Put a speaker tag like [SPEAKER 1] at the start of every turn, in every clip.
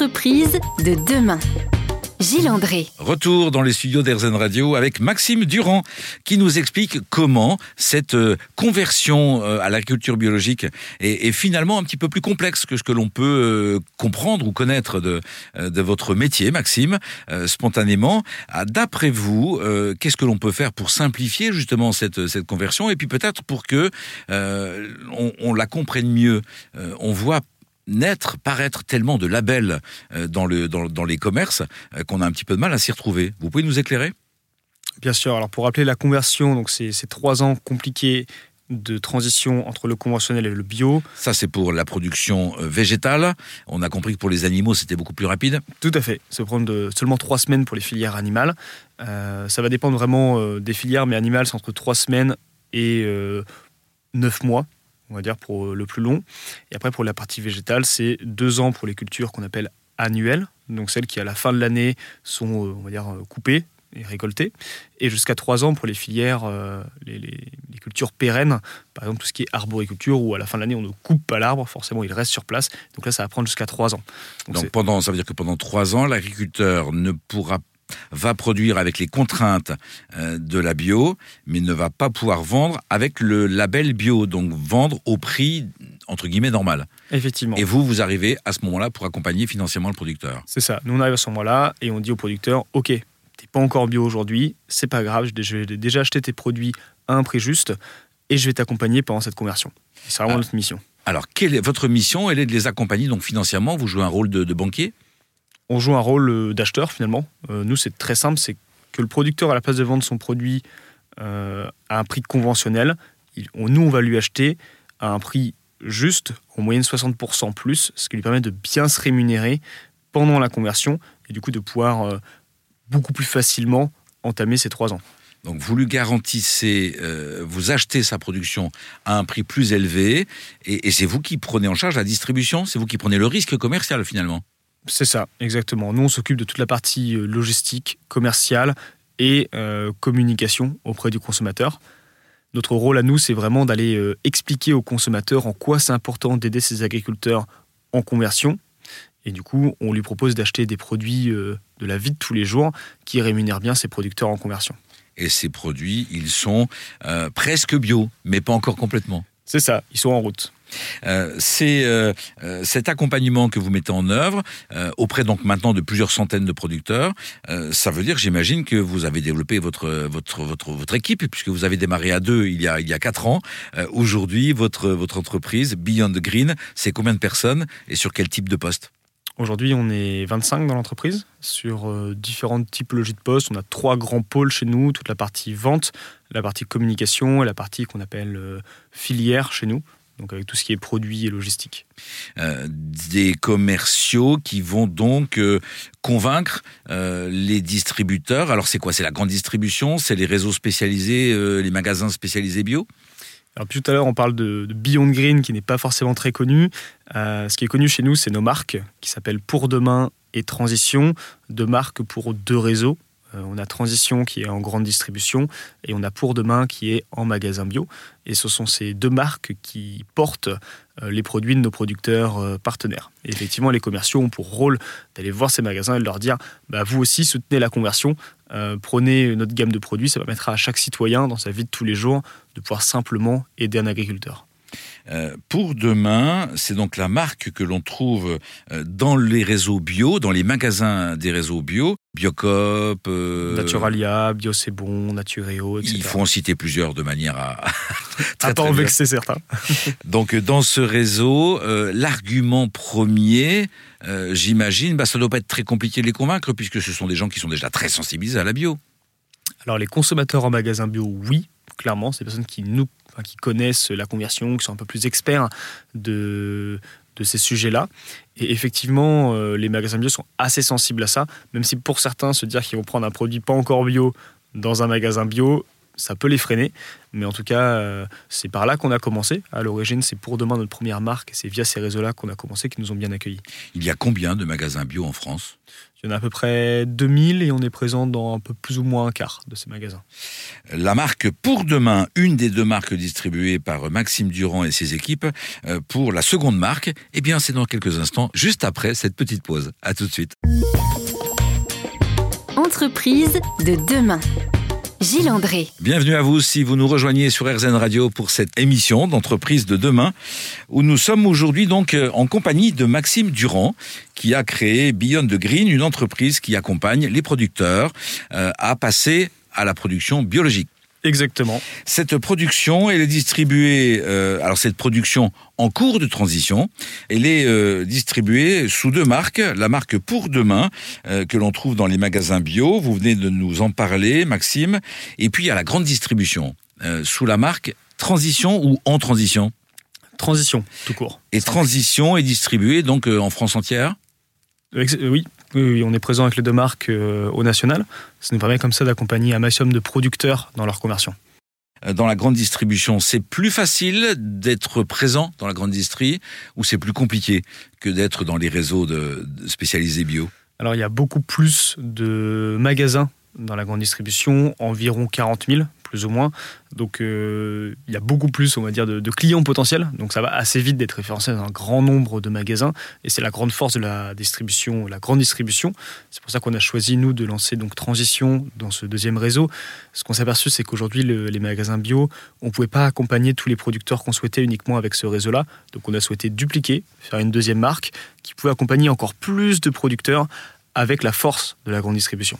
[SPEAKER 1] L'entreprise de demain. Gilles André.
[SPEAKER 2] Retour dans les studios d'Airzen Radio avec Maxime Durand qui nous explique comment cette euh, conversion euh, à l'agriculture biologique est, finalement un petit peu plus complexe que ce que l'on peut euh, comprendre ou connaître de, de votre métier, Maxime, spontanément. Ah, d'après vous, qu'est-ce que l'on peut faire pour simplifier justement cette, cette conversion et puis peut-être pour que on, on, la comprenne mieux On voit naître, paraître tellement de labels euh, dans, le, dans, les commerces euh, qu'on a un petit peu de mal à s'y retrouver. Vous pouvez nous éclairer?
[SPEAKER 3] Bien sûr. Alors pour rappeler la conversion, donc c'est trois ans compliqués de transition entre le conventionnel et le bio.
[SPEAKER 2] Ça, c'est pour la production euh, végétale. On a compris que pour les animaux, c'était beaucoup plus rapide.
[SPEAKER 3] Tout à fait. Ça va prendre seulement trois semaines pour les filières animales. ça va dépendre vraiment des filières, mais animales, c'est entre trois semaines et neuf mois on va dire, pour euh, le plus long. Et après, pour la partie végétale, c'est deux ans pour les cultures qu'on appelle annuelles, donc celles qui, à la fin de l'année, sont, euh, on va dire, euh, coupées et récoltées, et jusqu'à trois ans pour les filières, les, cultures pérennes, par exemple tout ce qui est arboriculture, où à la fin de l'année, on ne coupe pas l'arbre, forcément, il reste sur place. Donc là, ça va prendre jusqu'à trois ans.
[SPEAKER 2] Donc, pendant, ça veut dire que pendant trois ans, l'agriculteur ne pourra va produire avec les contraintes euh, de la bio, mais ne va pas pouvoir vendre avec le label bio, donc vendre au prix entre guillemets normal.
[SPEAKER 3] Effectivement.
[SPEAKER 2] Et vous, vous arrivez à ce moment-là pour accompagner financièrement le producteur.
[SPEAKER 3] C'est ça. Nous, on arrive à ce moment-là et on dit au producteur, OK, t'es pas encore bio aujourd'hui, c'est pas grave, je vais déjà acheter tes produits à un prix juste et je vais t'accompagner pendant cette conversion. C'est vraiment ah. notre mission.
[SPEAKER 2] Alors, quelle est votre mission? Elle est de les accompagner donc financièrement. Vous jouez un rôle de banquier?
[SPEAKER 3] On joue un rôle euh, d'acheteur finalement. Euh, nous, c'est très simple, c'est que le producteur, à la place de vendre son produit euh, à un prix conventionnel, nous, on va lui acheter à un prix juste, en moyenne 60% plus, ce qui lui permet de bien se rémunérer pendant la conversion et du coup de pouvoir beaucoup plus facilement entamer ces trois ans.
[SPEAKER 2] Donc vous lui garantissez, vous achetez sa production à un prix plus élevé et c'est vous qui prenez en charge la distribution, c'est vous qui prenez le risque commercial finalement.
[SPEAKER 3] C'est ça, exactement. Nous, on s'occupe de toute la partie euh, logistique, commerciale et euh, communication auprès du consommateur. Notre rôle à nous, c'est vraiment d'aller euh, expliquer aux consommateurs en quoi c'est important d'aider ces agriculteurs en conversion. Et du coup, on lui propose d'acheter des produits de la vie de tous les jours qui rémunèrent bien ces producteurs en conversion.
[SPEAKER 2] Et ces produits, ils sont presque bio, mais pas encore complètement.
[SPEAKER 3] C'est ça, ils sont en route.
[SPEAKER 2] Euh, c'est euh, euh, cet accompagnement que vous mettez en œuvre auprès donc maintenant de plusieurs centaines de producteurs. ça veut dire, j'imagine, que vous avez développé votre votre votre votre équipe puisque vous avez démarré à deux il y a il y a quatre ans. Aujourd'hui, votre votre entreprise Beyond Green, c'est combien de personnes et sur quel type de poste?
[SPEAKER 3] Aujourd'hui, on est 25 dans l'entreprise sur différentes typologies de postes. On a trois grands pôles chez nous, toute la partie vente, la partie communication et la partie qu'on appelle filière chez nous donc avec tout ce qui est produit et logistique.
[SPEAKER 2] Euh, des commerciaux qui vont donc euh, convaincre euh, les distributeurs. Alors c'est quoi? C'est la grande distribution? C'est les réseaux spécialisés, les magasins spécialisés bio?
[SPEAKER 3] Alors, tout à l'heure, on parle de, Beyond Green qui n'est pas forcément très connu. ce qui est connu chez nous, c'est nos marques qui s'appellent Pour Demain et Transition, deux marques pour deux réseaux. Euh, on a Transition qui est en grande distribution et on a Pour Demain qui est en magasin bio. Et ce sont ces deux marques qui portent euh, les produits de nos producteurs euh, partenaires. Et effectivement, les commerciaux ont pour rôle d'aller voir ces magasins et de leur dire bah, vous aussi soutenez la conversion, prenez notre gamme de produits, ça permettra à chaque citoyen dans sa vie de tous les jours de pouvoir simplement aider un agriculteur.
[SPEAKER 2] Euh, pour demain, c'est donc la marque que l'on trouve euh, dans les réseaux bio, dans les magasins des réseaux bio, Biocop,
[SPEAKER 3] euh, Naturalia, Bio c'est bon, Natureo, etc.
[SPEAKER 2] Il faut en citer plusieurs de manière à
[SPEAKER 3] très, à pas en vexer certains.
[SPEAKER 2] donc dans ce réseau, l'argument premier, j'imagine, bah, ça doit pas être très compliqué de les convaincre puisque ce sont des gens qui sont déjà très sensibilisés à la bio.
[SPEAKER 3] Alors les consommateurs en magasin bio, oui, clairement, c'est des personnes qui nous qui connaissent la conversion, qui sont un peu plus experts de, ces sujets-là. Et effectivement, euh, les magasins bio sont assez sensibles à ça, même si pour certains, se dire qu'ils vont prendre un produit pas encore bio dans un magasin bio, ça peut les freiner. Mais en tout cas, euh, c'est par là qu'on a commencé. À l'origine, c'est pour demain notre première marque. C'est via ces réseaux-là qu'on a commencé, qui nous ont bien accueillis.
[SPEAKER 2] Il y a combien de magasins bio en France?
[SPEAKER 3] Il y en a à peu près 2000 et on est présent dans un peu plus ou moins un quart de ces magasins.
[SPEAKER 2] La marque Pour Demain, une des deux marques distribuées par Maxime Durand et ses équipes, euh, pour la seconde marque, eh bien c'est dans quelques instants, juste après cette petite pause. À tout de suite.
[SPEAKER 1] Entreprise de demain. Gilles André.
[SPEAKER 2] Bienvenue à vous si vous nous rejoignez sur RZN Radio pour cette émission d'entreprise de demain où nous sommes aujourd'hui donc euh, en compagnie de Maxime Durand qui a créé Beyond the Green, une entreprise qui accompagne les producteurs euh, à passer à la production biologique.
[SPEAKER 3] Exactement.
[SPEAKER 2] Cette production, elle est distribuée, euh, alors cette production en cours de transition, elle est euh, distribuée sous deux marques. La marque Pour Demain, euh, que l'on trouve dans les magasins bio, vous venez de nous en parler, Maxime. Et puis il y a la grande distribution, sous la marque Transition ou En Transition
[SPEAKER 3] Transition, tout court.
[SPEAKER 2] Et Transition est distribuée donc en France entière
[SPEAKER 3] Oui, oui, on est présent avec les deux marques euh, au national. Ça nous permet comme ça d'accompagner un maximum de producteurs dans leur conversion.
[SPEAKER 2] Euh, dans la grande distribution, c'est plus facile d'être présent dans la grande distrie ou c'est plus compliqué que d'être dans les réseaux de, de spécialisés bio?
[SPEAKER 3] Alors il y a beaucoup plus de magasins dans la grande distribution, environ 40 000 plus ou moins. Donc euh, il y a beaucoup plus, on va dire, de, clients potentiels. Donc ça va assez vite d'être référencé dans un grand nombre de magasins. Et c'est la grande force de la distribution, la grande distribution. C'est pour ça qu'on a choisi, nous, de lancer donc Transition dans ce deuxième réseau. Ce qu'on s'est aperçu, c'est qu'aujourd'hui, le- les magasins bio, on ne pouvait pas accompagner tous les producteurs qu'on souhaitait uniquement avec ce réseau-là. Donc on a souhaité dupliquer, faire une deuxième marque qui pouvait accompagner encore plus de producteurs avec la force de la grande distribution.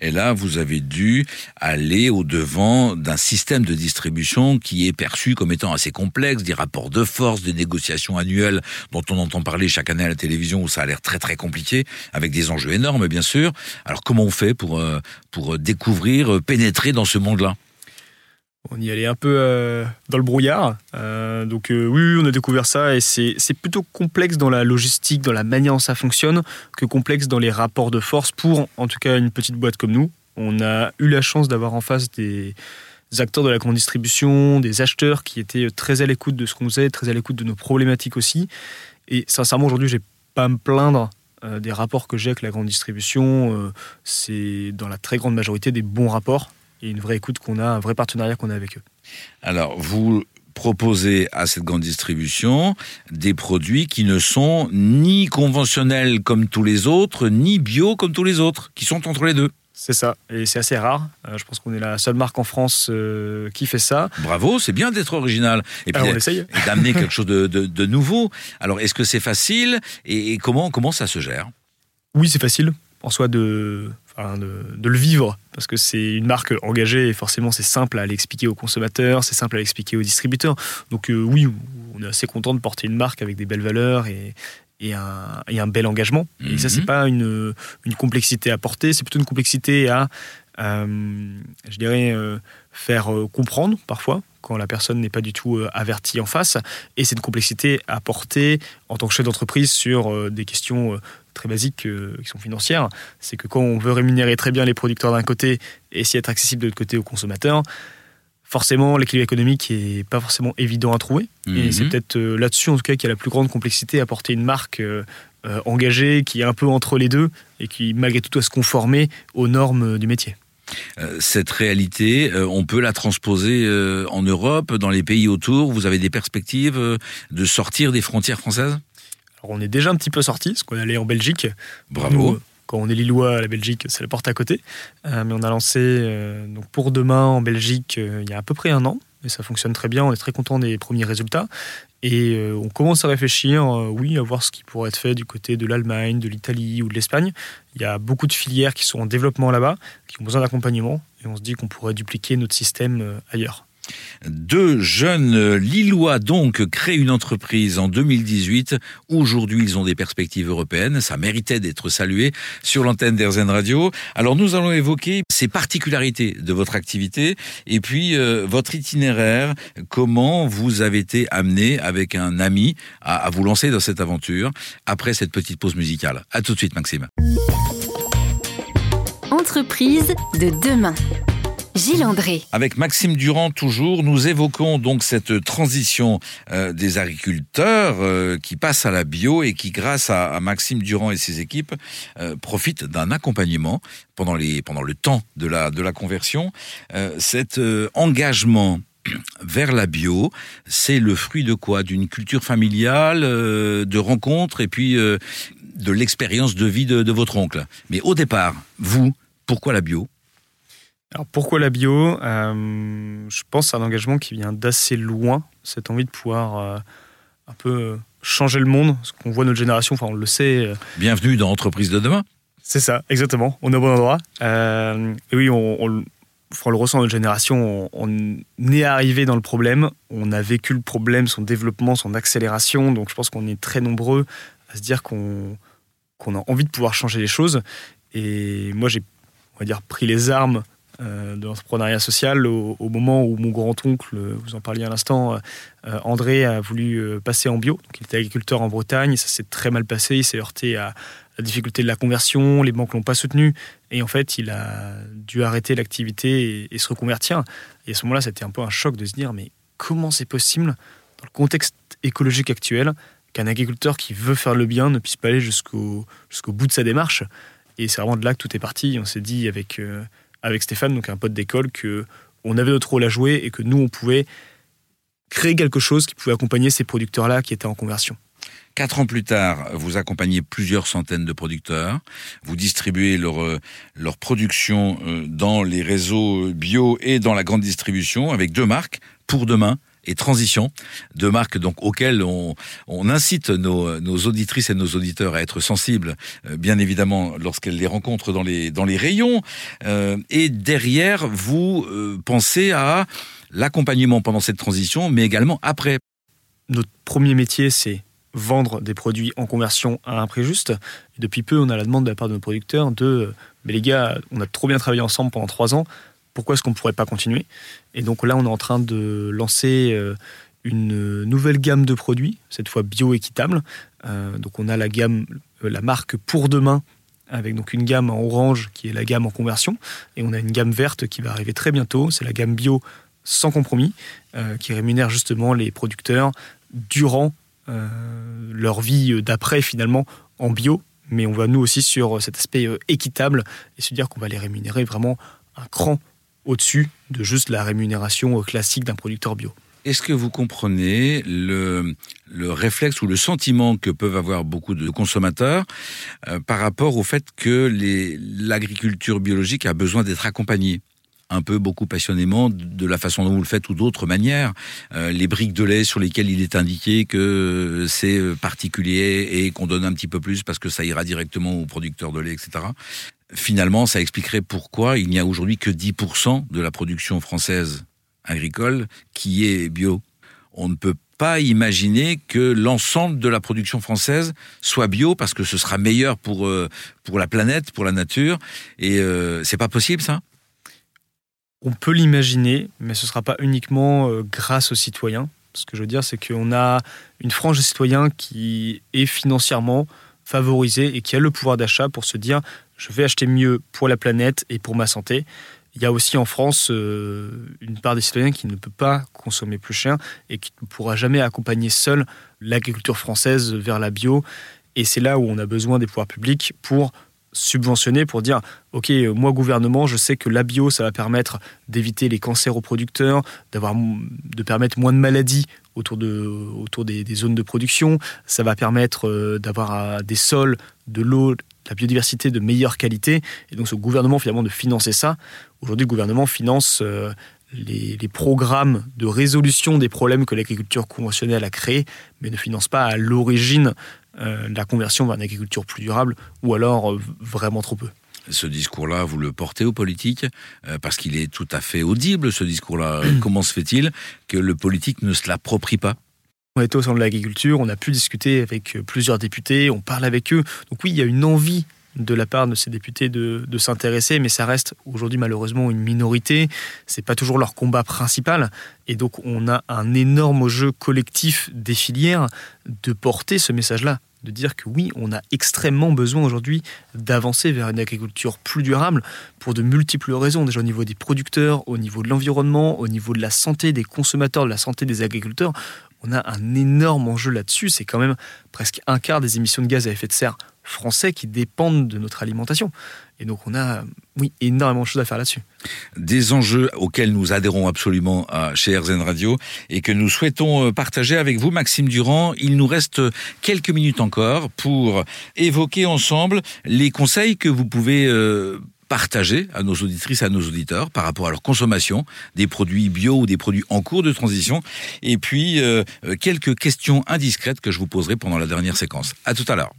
[SPEAKER 2] Et là, vous avez dû aller au-devant d'un système de distribution qui est perçu comme étant assez complexe, des rapports de force, des négociations annuelles dont on entend parler chaque année à la télévision où ça a l'air très très compliqué, avec des enjeux énormes bien sûr. Alors comment on fait pour, euh, pour découvrir, euh, pénétrer dans ce monde-là?
[SPEAKER 3] On y allait un peu euh, dans le brouillard. Euh, donc euh, oui, on a découvert ça et c'est plutôt complexe dans la logistique, dans la manière dont ça fonctionne, que complexe dans les rapports de force pour, en tout cas, une petite boîte comme nous. On a eu la chance d'avoir en face des acteurs de la grande distribution, des acheteurs qui étaient très à l'écoute de ce qu'on faisait, très à l'écoute de nos problématiques aussi. Et sincèrement, aujourd'hui, j'ai pas à me plaindre des rapports que j'ai avec la grande distribution. C'est dans la très grande majorité des bons rapports et une vraie écoute qu'on a, un vrai partenariat qu'on a avec eux.
[SPEAKER 2] Alors, vous proposez à cette grande distribution des produits qui ne sont ni conventionnels comme tous les autres, ni bio comme tous les autres, qui sont entre les deux.
[SPEAKER 3] C'est ça, et c'est assez rare. Euh, je pense qu'on est la seule marque en France euh, qui fait ça.
[SPEAKER 2] Bravo, c'est bien d'être original. Et puis,
[SPEAKER 3] essaye.
[SPEAKER 2] et d'amener quelque chose de, de- de nouveau. Alors, est-ce que c'est facile et, et comment, comment ça se gère?
[SPEAKER 3] Oui, c'est facile en soi de, enfin, de, de le vivre, parce que c'est une marque engagée et forcément c'est simple à l'expliquer aux consommateurs, c'est simple à l'expliquer aux distributeurs. Donc euh, oui, on est assez content de porter une marque avec des belles valeurs et, et, un, et un bel engagement. Et ça, c'est
[SPEAKER 2] Mhm.
[SPEAKER 3] pas une, une complexité à porter, c'est plutôt une complexité à, je dirais, euh, faire euh, comprendre parfois quand la personne n'est pas du tout euh, avertie en face. Et c'est une complexité à porter en tant que chef d'entreprise sur euh, des questions euh, très basiques euh, qui sont financières. C'est que quand on veut rémunérer très bien les producteurs d'un côté et essayer d'être accessible de l'autre côté aux consommateurs, forcément l'équilibre économique est pas forcément évident à trouver. Et
[SPEAKER 2] Mhm.
[SPEAKER 3] c'est peut-être euh, là-dessus en tout cas qu'il y a la plus grande complexité à porter une marque euh, euh, engagée qui est un peu entre les deux et qui malgré tout doit se conformer aux normes euh, du métier.
[SPEAKER 2] Euh, Cette réalité, euh, on peut la transposer euh, en Europe, dans les pays autour. Vous avez des perspectives de sortir des frontières françaises?
[SPEAKER 3] Alors on est déjà un petit peu sorti, parce qu'on est allé en Belgique.
[SPEAKER 2] Bravo.
[SPEAKER 3] Nous, quand on est lillois, la Belgique, c'est la porte à côté. Mais on a lancé donc pour demain en Belgique il y a à peu près un an. Ça fonctionne très bien, on est très content des premiers résultats. Et euh, on commence à réfléchir, euh, oui, à voir ce qui pourrait être fait du côté de l'Allemagne, de l'Italie ou de l'Espagne. Il y a beaucoup de filières qui sont en développement là-bas, qui ont besoin d'accompagnement. Et on se dit qu'on pourrait dupliquer notre système euh, ailleurs.
[SPEAKER 2] Deux jeunes Lillois donc créent une entreprise en 2018. Aujourd'hui, ils ont des perspectives européennes. Ça méritait d'être salué sur l'antenne d'Airzen Radio. Alors, nous allons évoquer ces particularités de votre activité et puis euh, votre itinéraire. Comment vous avez été amené avec un ami à, à vous lancer dans cette aventure après cette petite pause musicale? À tout de suite, Maxime.
[SPEAKER 1] Entreprise de demain. Gilles André.
[SPEAKER 2] Avec Maxime Durand toujours, nous évoquons donc cette transition euh, des agriculteurs euh, qui passent à la bio et qui, grâce à, Maxime Durand et ses équipes, euh, profitent d'un accompagnement pendant, les, pendant le temps de la, de la conversion. cet engagement vers la bio, c'est le fruit de quoi? D'une culture familiale, de rencontres et puis de l'expérience de vie de votre oncle. Mais au départ, vous, pourquoi la bio?
[SPEAKER 3] Alors pourquoi la bio? Euh, Je pense que c'est un engagement qui vient d'assez loin, cette envie de pouvoir euh, un peu changer le monde, ce qu'on voit notre génération, enfin on le sait. Euh,
[SPEAKER 2] Bienvenue dans Entreprise de demain.
[SPEAKER 3] C'est ça, exactement, on est au bon endroit. et oui, on, on, le ressent notre génération, on, est arrivé dans le problème, on a vécu le problème, son développement, son accélération, donc je pense qu'on est très nombreux à se dire qu'on a envie de pouvoir changer les choses. Et moi j'ai, on va dire, pris les armes euh, de l'entrepreneuriat social au, moment où mon grand-oncle, vous en parliez à l'instant, euh, André a voulu euh, passer en bio. Il était agriculteur en Bretagne, ça s'est très mal passé, il s'est heurté à la difficulté de la conversion, les banques l'ont pas soutenu, et en fait, il a dû arrêter l'activité et, se reconvertir. Et à ce moment-là, c'était un peu un choc de se dire, mais comment c'est possible, dans le contexte écologique actuel, qu'un agriculteur qui veut faire le bien ne puisse pas aller jusqu'au jusqu'au bout de sa démarche? Et c'est vraiment de là que tout est parti. On s'est dit avec avec Stéphane, donc un pote d'école, que on avait notre rôle à jouer et que nous, on pouvait créer quelque chose qui pouvait accompagner ces producteurs-là qui étaient en conversion.
[SPEAKER 2] Quatre ans plus tard, vous accompagnez plusieurs centaines de producteurs. Vous distribuez leur, euh, leur production euh, dans les réseaux bio et dans la grande distribution avec deux marques, Pour Demain et Transition, deux marques donc auxquelles on, incite nos, auditrices et nos auditeurs à être sensibles, euh, bien évidemment, lorsqu'elles les rencontrent dans les, dans les rayons. Euh, et derrière, vous euh, pensez à l'accompagnement pendant cette transition, mais également après.
[SPEAKER 3] Notre premier métier, c'est vendre des produits en conversion à un prix juste. Et depuis peu, on a la demande de la part de nos producteurs de mais les gars, on a trop bien travaillé ensemble pendant trois ans pourquoi est-ce qu'on ne pourrait pas continuer? Et donc là, on est en train de lancer euh, une nouvelle gamme de produits, cette fois bio-équitable. Euh, donc on a la gamme, euh, la marque Pour Demain, avec donc une gamme en orange qui est la gamme en conversion, et on a une gamme verte qui va arriver très bientôt, c'est la gamme bio sans compromis, qui rémunère justement les producteurs durant leur vie d'après finalement en bio, mais on va nous aussi sur cet aspect équitable et se dire qu'on va les rémunérer vraiment un cran au-dessus de juste la rémunération classique d'un producteur bio.
[SPEAKER 2] Est-ce que vous comprenez le, réflexe ou le sentiment que peuvent avoir beaucoup de consommateurs euh, par rapport au fait que l'agriculture biologique a besoin d'être accompagnée? Un peu beaucoup passionnément de la façon dont vous le faites ou d'autres manières. Euh, les briques de lait sur lesquelles il est indiqué que c'est particulier et qu'on donne un petit peu plus parce que ça ira directement aux producteurs de lait, etc finalement, ça expliquerait pourquoi il n'y a aujourd'hui que 10% de la production française agricole qui est bio. On ne peut pas imaginer que l'ensemble de la production française soit bio parce que ce sera meilleur pour, euh, pour la planète, pour la nature. Et euh, c'est pas possible, ça
[SPEAKER 3] On peut l'imaginer, mais ce ne sera pas uniquement euh, grâce aux citoyens. Ce que je veux dire, c'est qu'on a une frange de citoyens qui est financièrement favorisée et qui a le pouvoir d'achat pour se dire je vais acheter mieux pour la planète et pour ma santé. Il y a aussi en France euh, une part des citoyens qui ne peut pas consommer plus cher et qui ne pourra jamais accompagner seul l'agriculture française vers la bio. Et c'est là où on a besoin des pouvoirs publics pour subventionner, pour dire, OK, moi gouvernement, je sais que la bio, ça va permettre d'éviter les cancers aux producteurs, d'avoir, de permettre moins de maladies autour, de, autour des, des zones de production, ça va permettre euh, d'avoir euh, des sols, de l'eau, la biodiversité de meilleure qualité. Et donc, ce gouvernement, finalement, de financer ça. Aujourd'hui, le gouvernement finance euh, les, programmes de résolution des problèmes que l'agriculture conventionnelle a créés, mais ne finance pas à l'origine euh, la conversion vers une agriculture plus durable, ou alors euh, vraiment trop peu.
[SPEAKER 2] Ce discours-là, vous le portez aux politiques parce qu'il est tout à fait audible, ce discours-là. Comment se fait-il que le politique ne se l'approprie pas?
[SPEAKER 3] On était au sein de l'agriculture, on a pu discuter avec euh, plusieurs députés, on parle avec eux. Donc oui, il y a une envie de la part de ces députés de, de s'intéresser, mais ça reste aujourd'hui malheureusement une minorité. C'est pas toujours leur combat principal, et donc on a un énorme jeu collectif des filières de porter ce message-là de dire que oui, on a extrêmement besoin aujourd'hui d'avancer vers une agriculture plus durable pour de multiples raisons, déjà au niveau des producteurs, au niveau de l'environnement, au niveau de la santé des consommateurs, de la santé des agriculteurs. On a un énorme enjeu là-dessus, c'est quand même presque un quart des émissions de gaz à effet de serre français qui dépendent de notre alimentation. Et donc on a, oui, énormément de choses à faire là-dessus.
[SPEAKER 2] Des enjeux auxquels nous adhérons absolument chez RZN Radio et que nous souhaitons euh, partager avec vous, Maxime Durand. Il nous reste quelques minutes encore pour évoquer ensemble les conseils que vous pouvez euh, partager à nos auditrices, à nos auditeurs par rapport à leur consommation des produits bio ou des produits en cours de transition. Et puis, euh, quelques questions indiscrètes que je vous poserai pendant la dernière séquence. À tout à l'heure.